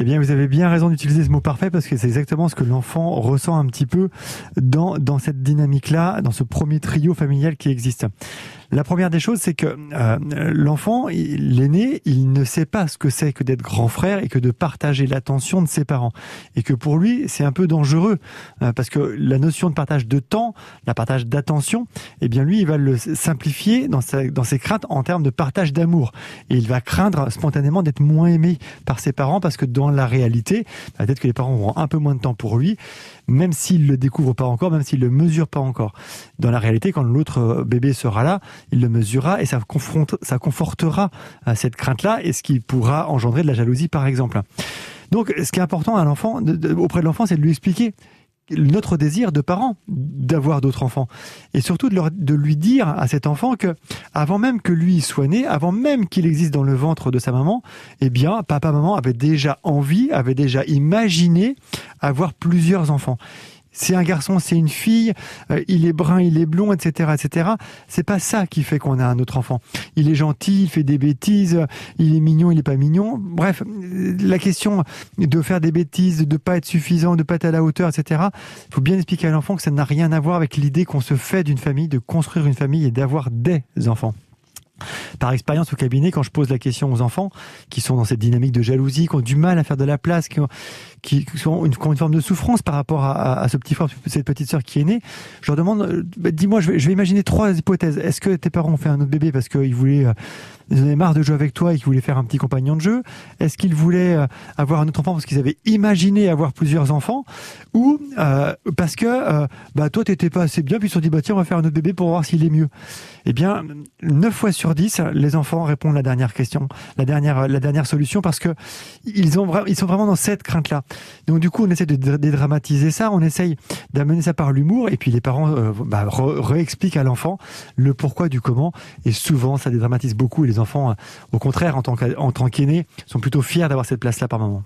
Eh bien, vous avez bien raison d'utiliser ce mot parfait parce que c'est exactement ce que l'enfant ressent un petit peu dans, dans cette dynamique-là, dans ce premier trio familial qui existe. La première des choses, c'est que euh, l'enfant, l'aîné, il ne sait pas ce que c'est que d'être grand frère et que de partager l'attention de ses parents. Et que pour lui, c'est un peu dangereux euh, parce que la notion de partage de temps, la partage d'attention, eh bien lui, il va le simplifier dans, sa, dans ses craintes en termes de partage d'amour. Et il va craindre spontanément d'être moins aimé par ses parents parce que dans la réalité, peut-être que les parents auront un peu moins de temps pour lui, même s'il le découvre pas encore, même s'il le mesure pas encore. Dans la réalité, quand l'autre euh, bébé sera là, il le mesurera et ça, confronte, ça confortera à cette crainte-là et ce qui pourra engendrer de la jalousie, par exemple. Donc, ce qui est important à l'enfant, auprès de l'enfant, c'est de lui expliquer notre désir de parents d'avoir d'autres enfants et surtout de, de, lui dire à cet enfant que avant même que lui soit né, avant même qu'il existe dans le ventre de sa maman, eh bien papa maman avait déjà envie, avait déjà imaginé avoir plusieurs enfants c'est un garçon, c'est une fille, euh, il est brun, il est blond, etc., etc. C'est pas ça qui fait qu'on a un autre enfant. Il est gentil, il fait des bêtises, il est mignon, il est pas mignon. Bref, la question de faire des bêtises, de pas être suffisant, de pas être à la hauteur, etc. Il faut bien expliquer à l'enfant que ça n'a rien à voir avec l'idée qu'on se fait d'une famille, de construire une famille et d'avoir des enfants par expérience au cabinet, quand je pose la question aux enfants qui sont dans cette dynamique de jalousie, qui ont du mal à faire de la place, qui ont, qui, ont, une, forme de souffrance par rapport à, ce petit frère, cette petite sœur qui est née, je leur demande, euh, bah, dis-moi, je vais, imaginer trois hypothèses. Est-ce que tes parents ont fait un autre bébé parce qu'ils voulaient, euh, ils avaient marre de jouer avec toi et qu'ils voulaient faire un petit compagnon de jeu? Est-ce qu'ils voulaient euh, avoir un autre enfant parce qu'ils avaient imaginé avoir plusieurs enfants? Ou parce que bah, toi, t'étais pas assez bien, puis ils se sont dit, bah, tiens, on va faire un autre bébé pour voir s'il est mieux. Eh bien, 9 fois sur 10, les enfants répondent la dernière question, la dernière, la dernière solution, parce que ils, ont, ils sont vraiment dans cette crainte-là. Donc du coup, on essaie de dédramatiser ça, on essaye d'amener ça par l'humour, et puis les parents euh, bah, réexpliquent à l'enfant le pourquoi du comment, et souvent ça dédramatise beaucoup, et les enfants, euh, au contraire, en tant qu'aînés, sont plutôt fiers d'avoir cette place-là par moment.